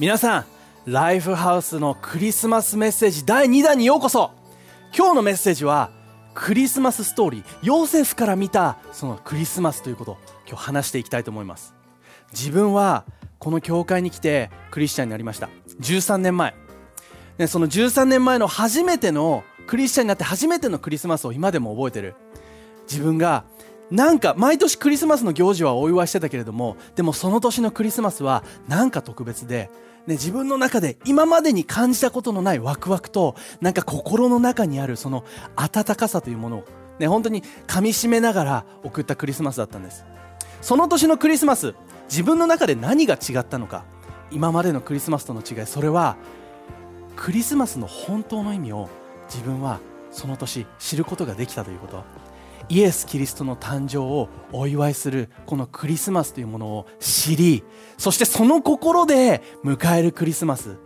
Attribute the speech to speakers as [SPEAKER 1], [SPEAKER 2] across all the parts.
[SPEAKER 1] 皆さんライフハウスのクリスマスメッセージ第2弾にようこそ。今日のメッセージはクリスマスストーリーヨーセフから見たそのクリスマスということを今日話していきたいと思います。自分はこの教会に来てクリスチャンになりました。13年前。ね、その13年前の初めてのクリスチャンになって初めてのクリスマスを今でも覚えてる。自分がなんか毎年クリスマスの行事はお祝いしてたけれどもでもその年のクリスマスはなんか特別で、ね、自分の中で今までに感じたことのないワクワクとなんか心の中にあるその温かさというものを、ね、本当に噛みしめながら送ったクリスマスだったんです。その年のクリスマス自分の中で何が違ったのか今までのクリスマスとの違いそれはクリスマスの本当の意味を自分はその年知ることができたということ。イエス・キリストの誕生をお祝いするこのクリスマスというものを知りそしてその心で迎えるクリスマス、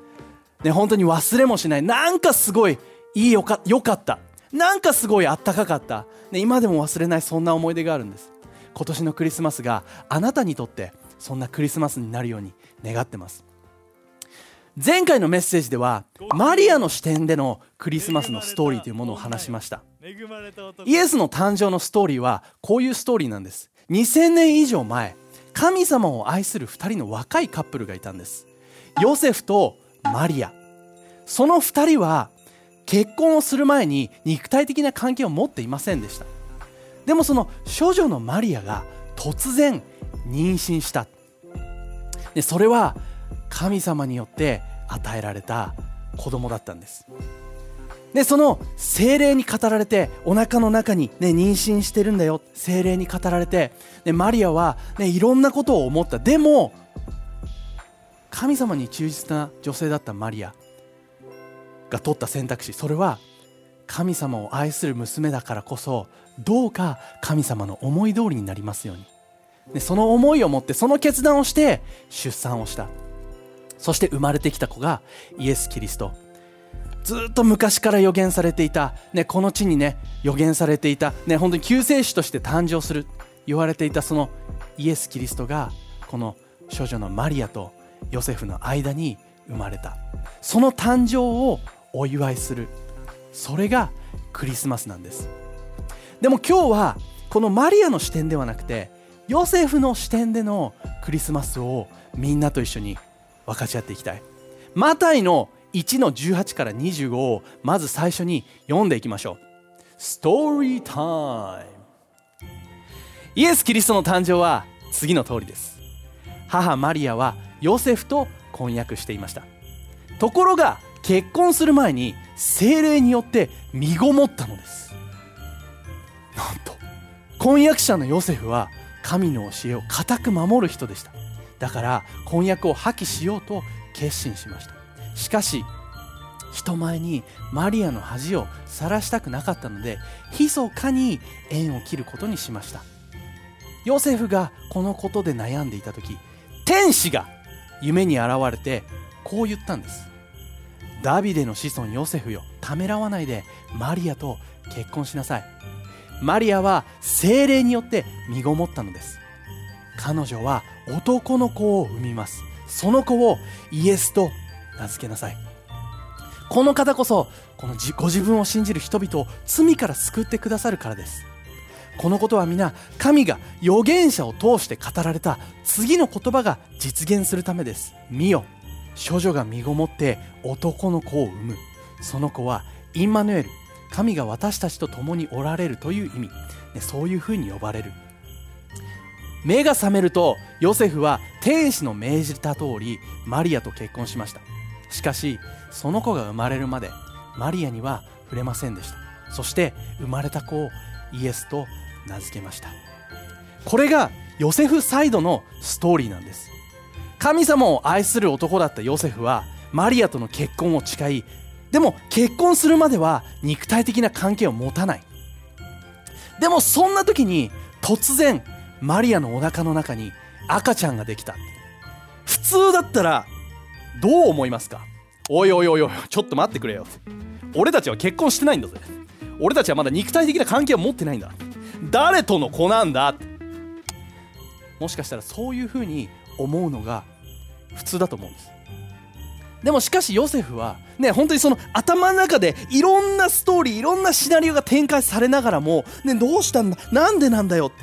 [SPEAKER 1] ね、本当に忘れもしない。なんかすごいいいよかよかった。なんかすごいあったかかった、ね、今でも忘れないそんな思い出があるんです。今年のクリスマスがあなたにとってそんなクリスマスになるように願ってます。前回のメッセージではマリアの視点でのクリスマスのストーリーというものを話しました。イエスの誕生のストーリーはこういうストーリーなんです。2000年以上前神様を愛する2人の若いカップルがいたんです。ヨセフとマリア。その2人は結婚をする前に肉体的な関係を持っていませんでした。でもその処女のマリアが突然妊娠した。でそれは神様によって与えられた子供だったんです。でその精霊に語られてお腹の中に、ね、妊娠してるんだよ。精霊に語られて、ね、マリアは、ね、いろんなことを思った。でも神様に忠実な女性だったマリアが取った選択肢。それは神様を愛する娘だからこそどうか神様の思い通りになりますように。でその思いを持ってその決断をして出産をした。そして生まれてきた子がイエス・キリスト。ずっと昔から予言されていた、ね、この地にね予言されていた、ね、本当に救世主として誕生する。言われていたそのイエス・キリストがこの少女のマリアとヨセフの間に生まれた。その誕生をお祝いする。それがクリスマスなんです。でも今日はこのマリアの視点ではなくてヨセフの視点でのクリスマスをみんなと一緒に分かち合っていきたい。マタイの1の18から25をまず最初に読んでいきましょう。ストーリータイムイエス・キリストの誕生は次の通りです。母マリアはヨセフと婚約していました。ところが結婚する前に精霊によって身ごもったのです。なんと婚約者のヨセフは神の教えを固く守る人でした。だから婚約を破棄しようと決心しました。しかし人前にマリアの恥を晒したくなかったので密かに縁を切ることにしました。ヨセフがこのことで悩んでいた時天使が夢に現れてこう言ったんです。ダビデの子孫ヨセフよためらわないでマリアと結婚しなさい。マリアは精霊によって身ごもったのです。彼女は男の子を産みます。その子をイエスと名付けなさい。この方こそこのご自分を信じる人々を罪から救ってくださるからです。このことは皆神が預言者を通して語られた次の言葉が実現するためです。見よ。処女が身ごもって男の子を産む。その子はインマヌエル神が私たちと共におられるという意味。そういうふうに呼ばれる。目が覚めるとヨセフは天使の命じた通りマリアと結婚しました。しかしその子が生まれるまでマリアには触れませんでした。そして生まれた子をイエスと名付けました。これがヨセフサイドのストーリーなんです。神様を愛する男だったヨセフはマリアとの結婚を誓いでも結婚するまでは肉体的な関係を持たない。でもそんな時に突然マリアのお腹の中に赤ちゃんができた。普通だったらどう思いますか？おいおいおいおいちょっと待ってくれよ。俺たちは結婚してないんだぜ。俺たちはまだ肉体的な関係を持ってないんだ。誰との子なんだ？もしかしたらそういうふうに思うのが普通だと思うんです。でもしかしヨセフはね本当にその頭の中でいろんなストーリーいろんなシナリオが展開されながらも、ね、どうしたんだ？なんでなんだよ？って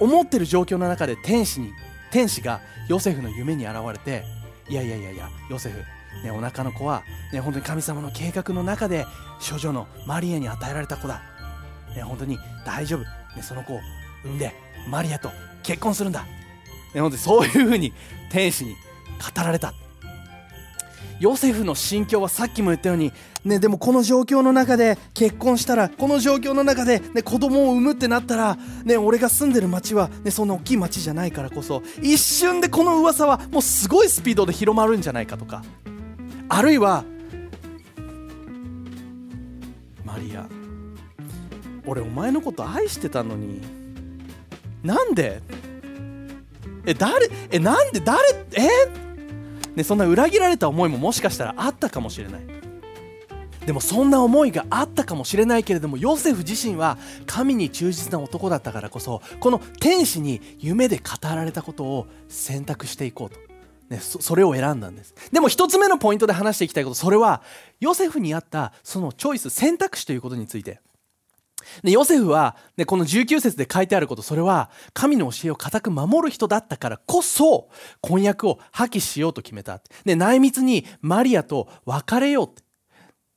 [SPEAKER 1] 思ってる状況の中で天使に天使がヨセフの夢に現れていやいやいやいやヨセフね、お腹の子は、ね、本当に神様の計画の中で処女のマリアに与えられた子だ、ね、本当に大丈夫、ね、その子を産んでマリアと結婚するんだ、ね、本当にそういうふうに天使に語られた。ヨセフの心境はさっきも言ったように、ね、でもこの状況の中で結婚したらこの状況の中で、ね、子供を産むってなったら、ね、俺が住んでる町は、ね、そんな大きい町じゃないからこそ一瞬でこの噂はもうすごいスピードで広まるんじゃないかとか。あるいはマリア俺お前のこと愛してたのになんで？え誰？えなんで？誰？え？ね、そんな裏切られた思いももしかしたらあったかもしれない。でもそんな思いがあったかもしれないけれどもヨセフ自身は神に忠実な男だったからこそこの天使に夢で語られたことを選択していこうと。ね、それを選んだんです。でも一つ目のポイントで話していきたいことそれはヨセフにあったそのチョイス選択肢ということについて。でヨセフは、ね、この19節で書いてあることそれは神の教えを固く守る人だったからこそ婚約を破棄しようと決めたで内密にマリアと別れようって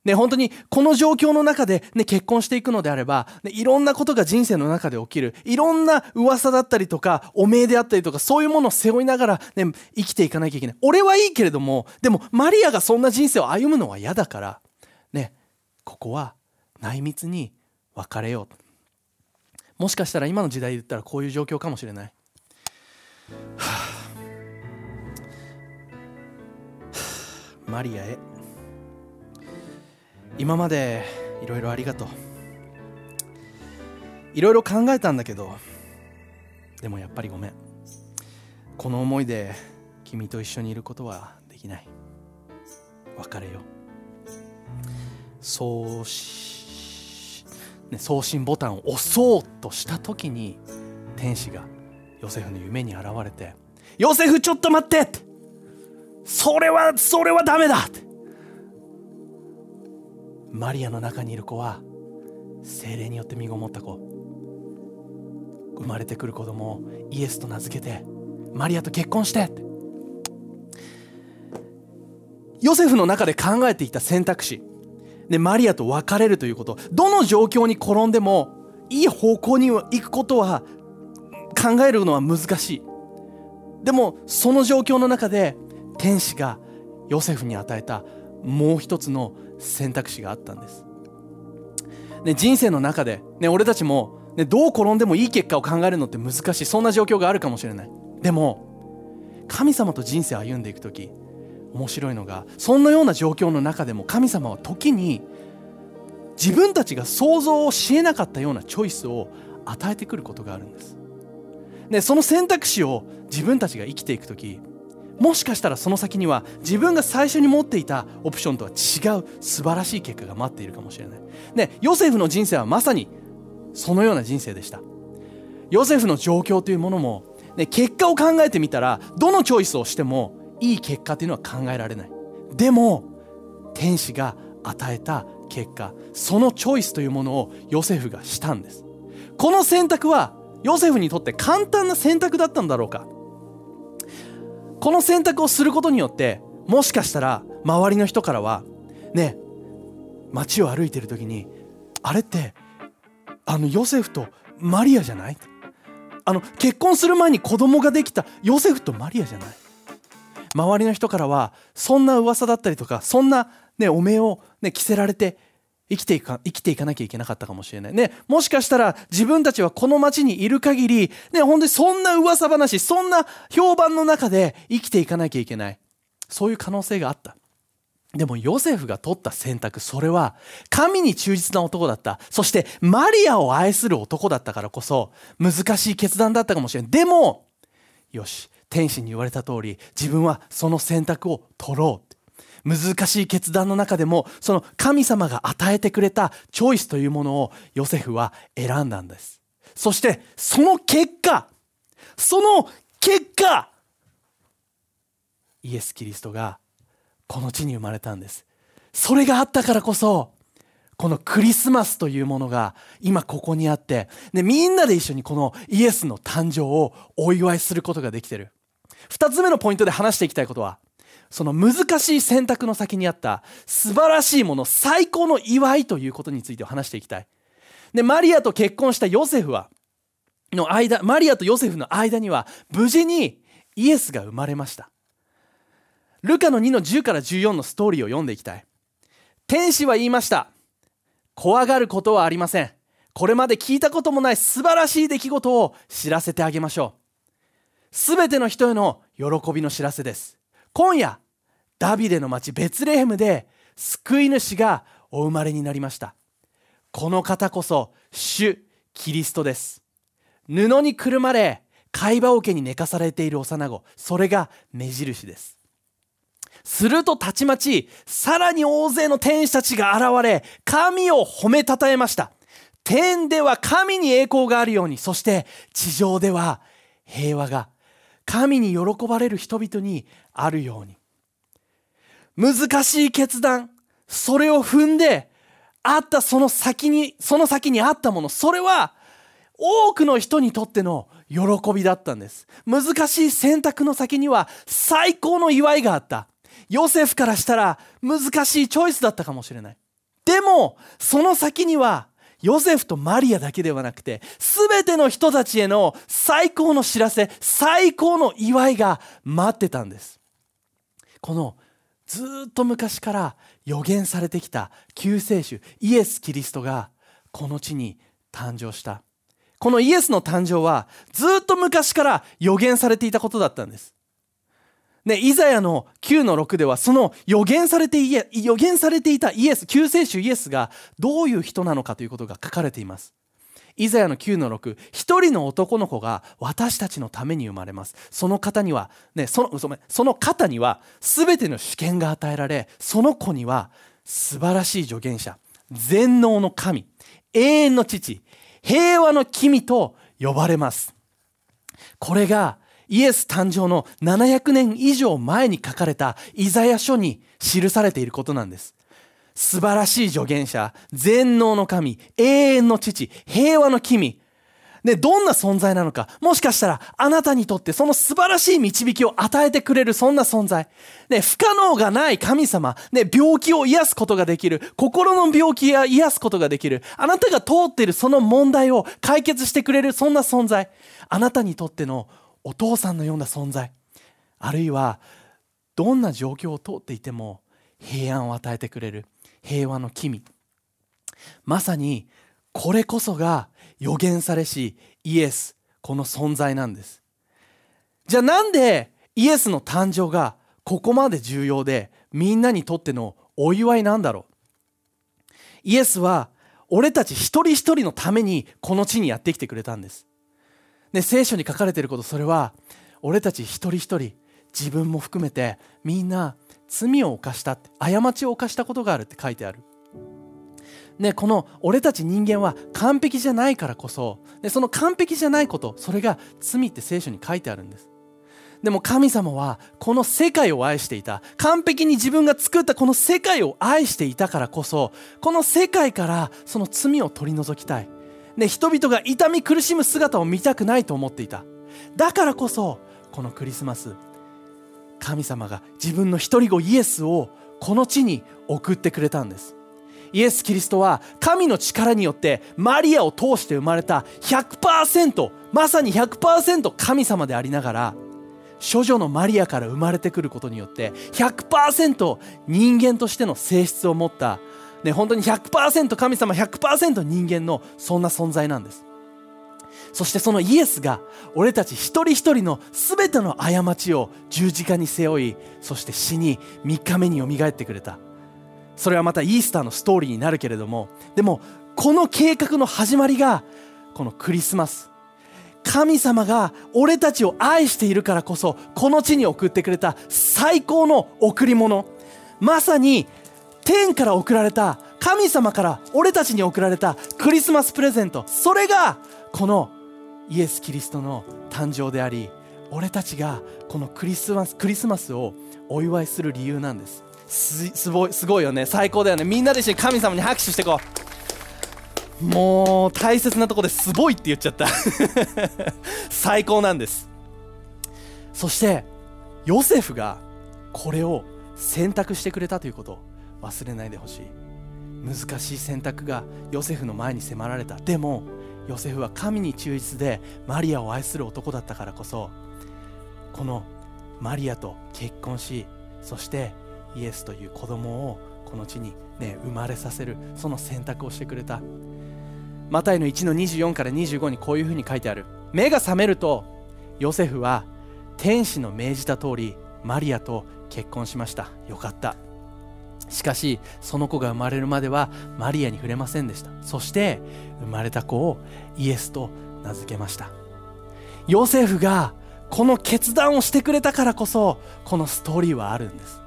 [SPEAKER 1] ね、本当にこの状況の中で、ね、結婚していくのであれば、ね、いろんなことが人生の中で起きる。いろんな噂だったりとか、汚名であったりとか、そういうものを背負いながら、ね、生きていかなきゃいけない。俺はいいけれども、でもマリアがそんな人生を歩むのは嫌だから、ね、ここは内密に別れようと。もしかしたら今の時代で言ったらこういう状況かもしれない。はあ、マリアへ。今までいろいろありがとういろいろ考えたんだけどでもやっぱりごめんこの思いで君と一緒にいることはできない別れよう送し、ね、送信ボタンを押そうとした時に天使がヨセフの夢に現れて「ヨセフちょっと待って!」って「それはそれはダメだ!」ってマリアの中にいる子は精霊によって身ごもった子生まれてくる子供をイエスと名付けてマリアと結婚してヨセフの中で考えていた選択肢でマリアと別れるということ。どの状況に転んでもいい方向に行くことは考えるのは難しい。でもその状況の中で天使がヨセフに与えたもう一つの選択肢があったんです、ね、人生の中で、ね、俺たちも、ね、どう転んでもいい結果を考えるのって難しい。そんな状況があるかもしれない。でも神様と人生を歩んでいく時面白いのがそんなような状況の中でも神様は時に自分たちが想像をしえなかったようなチョイスを与えてくることがあるんです、ね、その選択肢を自分たちが生きていく時もしかしたらその先には自分が最初に持っていたオプションとは違う素晴らしい結果が待っているかもしれない。で、ヨセフの人生はまさにそのような人生でした。ヨセフの状況というものも、ね、結果を考えてみたらどのチョイスをしてもいい結果というのは考えられない。でも天使が与えた結果そのチョイスというものをヨセフがしたんです。この選択はヨセフにとって簡単な選択だったんだろうか。この選択をすることによってもしかしたら周りの人からはね街を歩いてる時にあれってあのヨセフとマリアじゃない？あの結婚する前に子供ができたヨセフとマリアじゃない？周りの人からはそんな噂だったりとかそんな、ね、お面を、ね、着せられて生きていか生きていかなきゃいけなかったかもしれない。ねもしかしたら自分たちはこの町にいる限りね本当にそんな噂話そんな評判の中で生きていかなきゃいけない。そういう可能性があった。でもヨセフが取った選択それは神に忠実な男だった。そしてマリアを愛する男だったからこそ難しい決断だったかもしれない。でもよし。天使に言われた通り自分はその選択を取ろう。難しい決断の中でもその神様が与えてくれたチョイスというものをヨセフは選んだんです。そしてその結果その結果イエス・キリストがこの地に生まれたんです。それがあったからこそこのクリスマスというものが今ここにあって、で、みんなで一緒にこのイエスの誕生をお祝いすることができてる。二つ目のポイントで話していきたいことは、その難しい選択の先にあった素晴らしいもの、最高の祝いということについて話していきたい。で、マリアと結婚したヨセフは、の間、マリアとヨセフの間には無事にイエスが生まれました。ルカの2の10から14のストーリーを読んでいきたい。天使は言いました。怖がることはありません。これまで聞いたこともない素晴らしい出来事を知らせてあげましょう。すべての人への喜びの知らせです。今夜、ダビデの町ベツレヘムで救い主がお生まれになりました。この方こそ主キリストです。布にくるまれ、貝羽桶に寝かされている幼子、それが目印です。するとたちまち、さらに大勢の天使たちが現れ、神を褒めたたえました。天では神に栄光があるように、そして地上では平和が、神に喜ばれる人々にあるように。難しい決断、それを踏んで、あったその先に、その先にあったもの、それは多くの人にとっての喜びだったんです。難しい選択の先には最高の祝いがあった。ヨセフからしたら難しいチョイスだったかもしれない。でも、その先には、ヨセフとマリアだけではなくて、すべての人たちへの最高の知らせ、最高の祝いが待ってたんです。このずっと昔から予言されてきた救世主イエス・キリストがこの地に誕生した。このイエスの誕生はずっと昔から予言されていたことだったんです。ね、イザヤの9の6ではその予言されて予言されていたイエス救世主イエスがどういう人なのかということが書かれています。イザヤの9の6一人の男の子が私たちのために生まれます。その方には、ね、そのその方には全ての主権が与えられその子には素晴らしい助言者全能の神永遠の父平和の君と呼ばれます。これがイエス誕生の700年以上前に書かれたイザヤ書に記されていることなんです。素晴らしい助言者、全能の神、永遠の父、平和の君。ね、どんな存在なのか。もしかしたら、あなたにとってその素晴らしい導きを与えてくれるそんな存在。ね、不可能がない神様。ね、病気を癒すことができる。心の病気や癒すことができる。あなたが通っているその問題を解決してくれるそんな存在。あなたにとってのお父さんのような存在。あるいはどんな状況を通っていても平安を与えてくれる平和の君。まさにこれこそが予言されしイエスこの存在なんです。じゃあなんでイエスの誕生がここまで重要でみんなにとってのお祝いなんだろう？イエスは俺たち一人一人のためにこの地にやってきてくれたんです。で聖書に書かれていることそれは俺たち一人一人自分も含めてみんな罪を犯したって過ちを犯したことがあるって書いてある。ね、この俺たち人間は完璧じゃないからこそでその完璧じゃないことそれが罪って聖書に書いてあるんです。でも神様はこの世界を愛していた。完璧に自分が作ったこの世界を愛していたからこそこの世界からその罪を取り除きたい。ね、人々が痛み苦しむ姿を見たくないと思っていた。だからこそこのクリスマス神様が自分の一人子イエスをこの地に送ってくれたんです。イエス・キリストは神の力によってマリアを通して生まれた100%まさに100%神様でありながら処女のマリアから生まれてくることによって100%人間としての性質を持ったね、本当に100%神様100%人間のそんな存在なんです。そしてそのイエスが俺たち一人一人の全ての過ちを十字架に背負いそして死に3日目によみがえってくれた。それはまたイースターのストーリーになるけれどもでもこの計画の始まりがこのクリスマス。神様が俺たちを愛しているからこそこの地に送ってくれた最高の贈り物。まさに天から送られた神様から俺たちに送られたクリスマスプレゼント。それがこのイエス・キリストの誕生であり俺たちがこのクリスマスクリスマスをお祝いする理由なんです。すごいすごいよね。最高だよね。みんなで一緒に神様に拍手してこう。もう大切なとこですごいって言っちゃった。最高なんです。そしてヨセフがこれを選択してくれたということ。忘れないでほしい。難しい選択がヨセフの前に迫られた。でもヨセフは神に忠実でマリアを愛する男だったからこそこのマリアと結婚しそしてイエスという子供をこの地に、ね、生まれさせるその選択をしてくれた。マタイの1の24から25にこういうふうに書いてある。目が覚めるとヨセフは天使の命じた通りマリアと結婚しました。よかった。しかしその子が生まれるまではマリアに触れませんでした。そして生まれた子をイエスと名付けました。ヨセフがこの決断をしてくれたからこそこのストーリーはあるんです。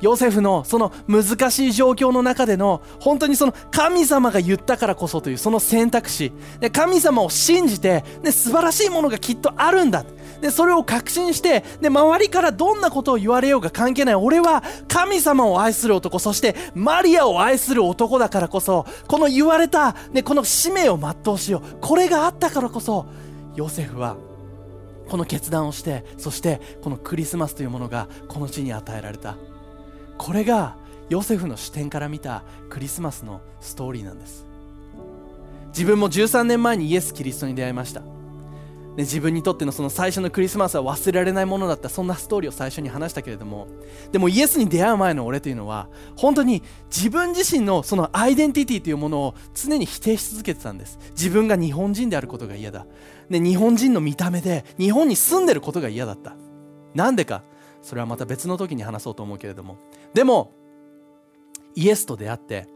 [SPEAKER 1] ヨセフのその難しい状況の中での本当にその神様が言ったからこそというその選択肢。で神様を信じてで素晴らしいものがきっとあるんだ。でそれを確信してで周りからどんなことを言われようが関係ない。俺は神様を愛する男そしてマリアを愛する男だからこそこの言われた、ね、この使命を全うしよう。これがあったからこそヨセフはこの決断をしてそしてこのクリスマスというものがこの地に与えられた。これがヨセフの視点から見たクリスマスのストーリーなんです。自分も13年前にイエス・キリストに出会いました。ね、自分にとってのその最初のクリスマスは忘れられないものだったそんなストーリーを最初に話したけれども。でもイエスに出会う前の俺というのは本当に自分自身のそのアイデンティティというものを常に否定し続けてたんです。自分が日本人であることが嫌だ、で日本人の見た目で日本に住んでることが嫌だった。なんでか。それはまた別の時に話そうと思うけれども。でもイエスと出会って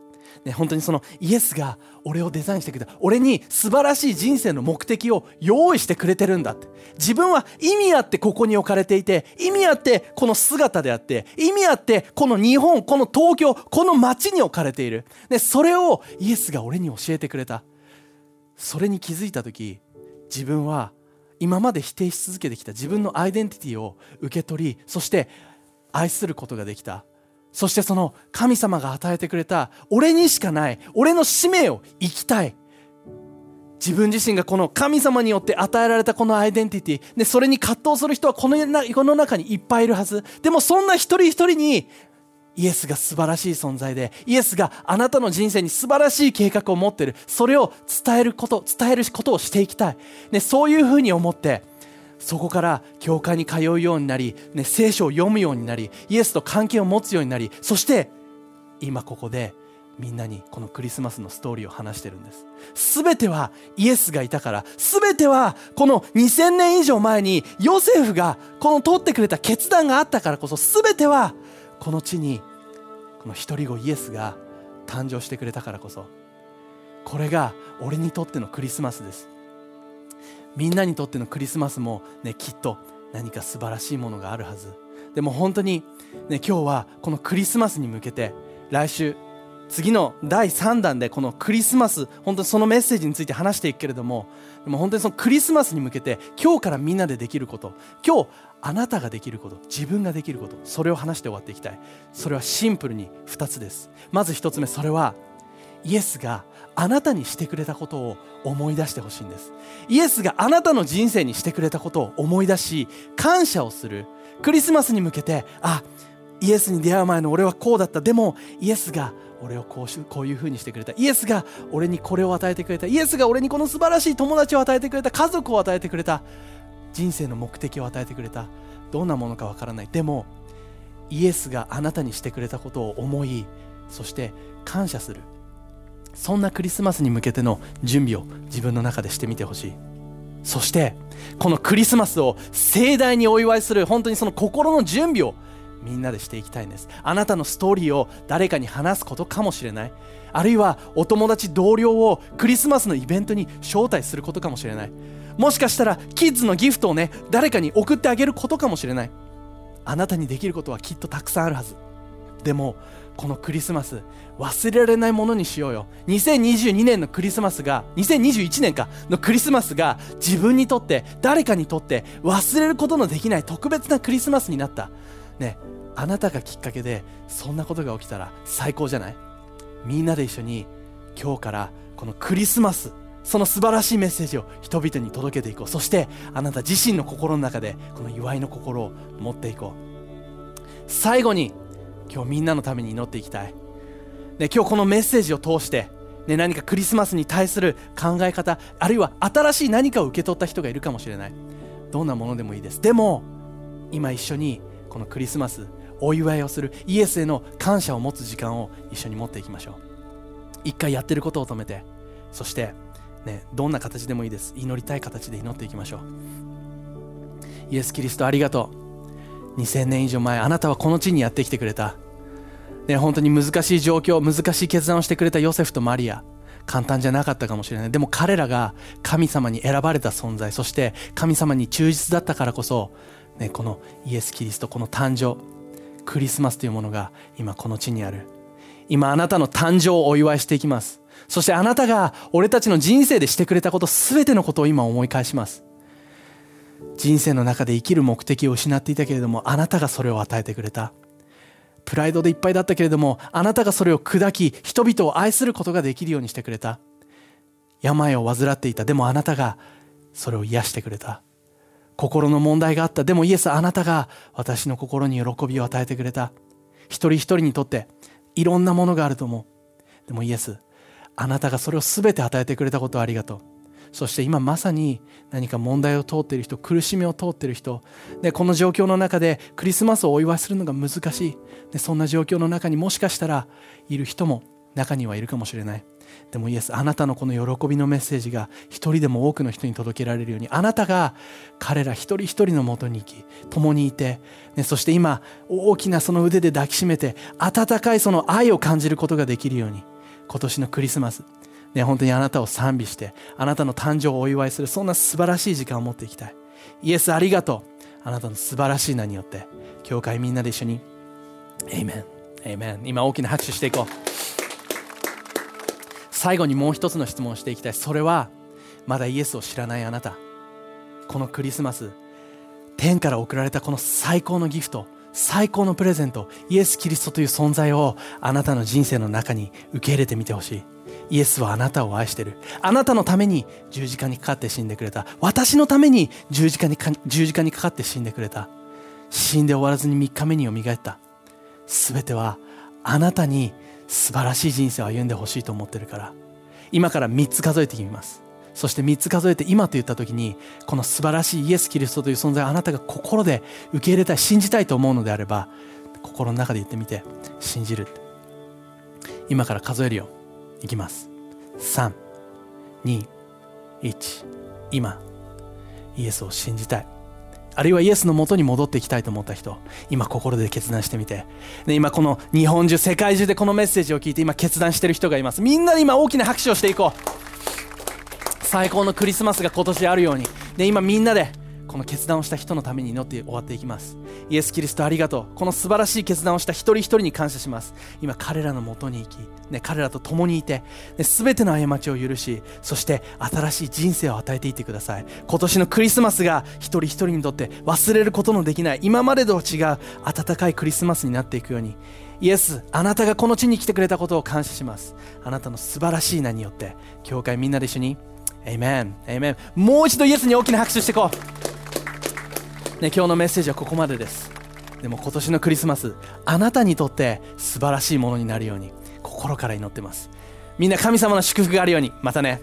[SPEAKER 1] ね、本当にそのイエスが俺をデザインしてくれた。俺に素晴らしい人生の目的を用意してくれてるんだって。自分は意味あってここに置かれていて意味あってこの姿であって意味あってこの日本この東京この街に置かれている。でそれをイエスが俺に教えてくれた。それに気づいた時自分は今まで否定し続けてきた。自分のアイデンティティを受け取りそして愛することができた。そしてその神様が与えてくれた俺にしかない俺の使命を生きたい。自分自身がこの神様によって与えられたこのアイデンティティでそれに葛藤する人はこの世の中にいっぱいいるはず。でもそんな一人一人にイエスが素晴らしい存在でイエスがあなたの人生に素晴らしい計画を持っている。それを伝えること伝えることをしていきたい、ね、そういうふうに思ってそこから教会に通うようになり、ね、聖書を読むようになりイエスと関係を持つようになりそして今ここでみんなにこのクリスマスのストーリーを話してるんです。全てはイエスがいたから全てはこの2000年以上前にヨセフがこの取ってくれた決断があったからこそ全てはこの地にこの一人子イエスが誕生してくれたからこそこれが俺にとってのクリスマスです。みんなにとってのクリスマスも、ね、きっと何か素晴らしいものがあるはず。でも本当に、ね、今日はこのクリスマスに向けて来週次の第3弾でこのクリスマス本当にそのメッセージについて話していくけれどもでも本当にそのクリスマスに向けて今日からみんなでできること今日あなたができること自分ができることそれを話して終わっていきたい。それはシンプルに2つです。まず1つ目それはイエスがあなたにしてくれたことを思い出してほしいんです。イエスがあなたの人生にしてくれたことを思い出し感謝をする。クリスマスに向けてあイエスに出会う前の俺はこうだった。でもイエスが俺をこうしこういうふうにしてくれた。イエスが俺にこれを与えてくれた。イエスが俺にこの素晴らしい友達を与えてくれた。家族を与えてくれた。人生の目的を与えてくれた。どんなものかわからない。でもイエスがあなたにしてくれたことを思いそして感謝する。そんなクリスマスに向けての準備を自分の中でしてみてほしい。そしてこのクリスマスを盛大にお祝いする本当にその心の準備をみんなでしていきたいんです。あなたのストーリーを誰かに話すことかもしれない。あるいはお友達同僚をクリスマスのイベントに招待することかもしれない。もしかしたらキッズのギフトをね誰かに送ってあげることかもしれない。あなたにできることはきっとたくさんあるはず。でもこのクリスマス忘れられないものにしようよ。2022年のクリスマスが2021年かのクリスマスが自分にとって誰かにとって忘れることのできない特別なクリスマスになった。ねあなたがきっかけでそんなことが起きたら最高じゃない？みんなで一緒に今日からこのクリスマスその素晴らしいメッセージを人々に届けていこう。そしてあなた自身の心の中でこの祝いの心を持っていこう。最後に今日みんなのために祈っていきたい、ね、今日このメッセージを通して、ね、何かクリスマスに対する考え方あるいは新しい何かを受け取った人がいるかもしれない。どんなものでもいいです。でも今一緒にこのクリスマスお祝いをするイエスへの感謝を持つ時間を一緒に持っていきましょう。一回やってることを止めてそしてね、どんな形でもいいです。祈りたい形で祈っていきましょう。イエス・キリストありがとう。2000年以上前あなたはこの地にやってきてくれた、ね、本当に難しい状況難しい決断をしてくれたヨセフとマリア。簡単じゃなかったかもしれない。でも彼らが神様に選ばれた存在そして神様に忠実だったからこそ、ね、このイエス・キリストこの誕生クリスマスというものが今この地にある。今あなたの誕生をお祝いしていきます。そしてあなたが俺たちの人生でしてくれたこと全てのことを今思い返します。人生の中で生きる目的を失っていたけれどもあなたがそれを与えてくれた。プライドでいっぱいだったけれどもあなたがそれを砕き人々を愛することができるようにしてくれた。病を患っていた。でもあなたがそれを癒してくれた。心の問題があった。でもイエスあなたが私の心に喜びを与えてくれた。一人一人にとっていろんなものがあると思う。でもイエスあなたがそれを全て与えてくれたことをありがとう。そして今まさに何か問題を通っている人苦しみを通っている人。でこの状況の中でクリスマスをお祝いするのが難しい。でそんな状況の中にもしかしたらいる人も中にはいるかもしれない。でもイエスあなたのこの喜びのメッセージが一人でも多くの人に届けられるようにあなたが彼ら一人一人のもとに行き共にいて、ね、そして今大きなその腕で抱きしめて温かいその愛を感じることができるように今年のクリスマス、ね、本当にあなたを賛美して、あなたの誕生をお祝いする、そんな素晴らしい時間を持っていきたい。イエスありがとう。あなたの素晴らしい名によって、教会みんなで一緒に、エイメン、エイメン。今大きな拍手していこう。最後にもう一つの質問をしていきたい。それは、まだイエスを知らないあなた。このクリスマス、天から送られたこの最高のギフト、最高のプレゼント、イエス・キリストという存在をあなたの人生の中に受け入れてみてほしい。イエスはあなたを愛してる。あなたのために十字架にかかって死んでくれた。私のために十字架にか十字架にかかって死んでくれた。死んで終わらずに3日目によみがえった。すべてはあなたに素晴らしい人生を歩んでほしいと思ってるから。今から3つ数えてみます。そして3つ数えて今と言った時にこの素晴らしいイエス・キリストという存在をあなたが心で受け入れたい信じたいと思うのであれば心の中で言ってみて信じる今から数えるよいきます321今イエスを信じたいあるいはイエスのもとに戻っていきたいと思った人、今心で決断してみて。で、今この日本中、世界中でこのメッセージを聞いて今決断してる人がいます。みんなで今大きな拍手をしていこう。最高のクリスマスが今年あるようにで今みんなでこの決断をした人のために祈って終わっていきます。イエス・キリストありがとう。この素晴らしい決断をした一人一人に感謝します。今彼らのもとに行き、ね、彼らと共にいて、ね、全ての過ちを許しそして新しい人生を与えていってください。今年のクリスマスが一人一人にとって忘れることのできない今までとは違う温かいクリスマスになっていくようにイエスあなたがこの地に来てくれたことを感謝します。あなたの素晴らしい名によって教会みんなで一緒にエイメンエイメンもう一度イエスに大きな拍手していこう、ね、今日のメッセージはここまでです。でも今年のクリスマスあなたにとって素晴らしいものになるように心から祈ってます。みんな神様の祝福があるように。またね。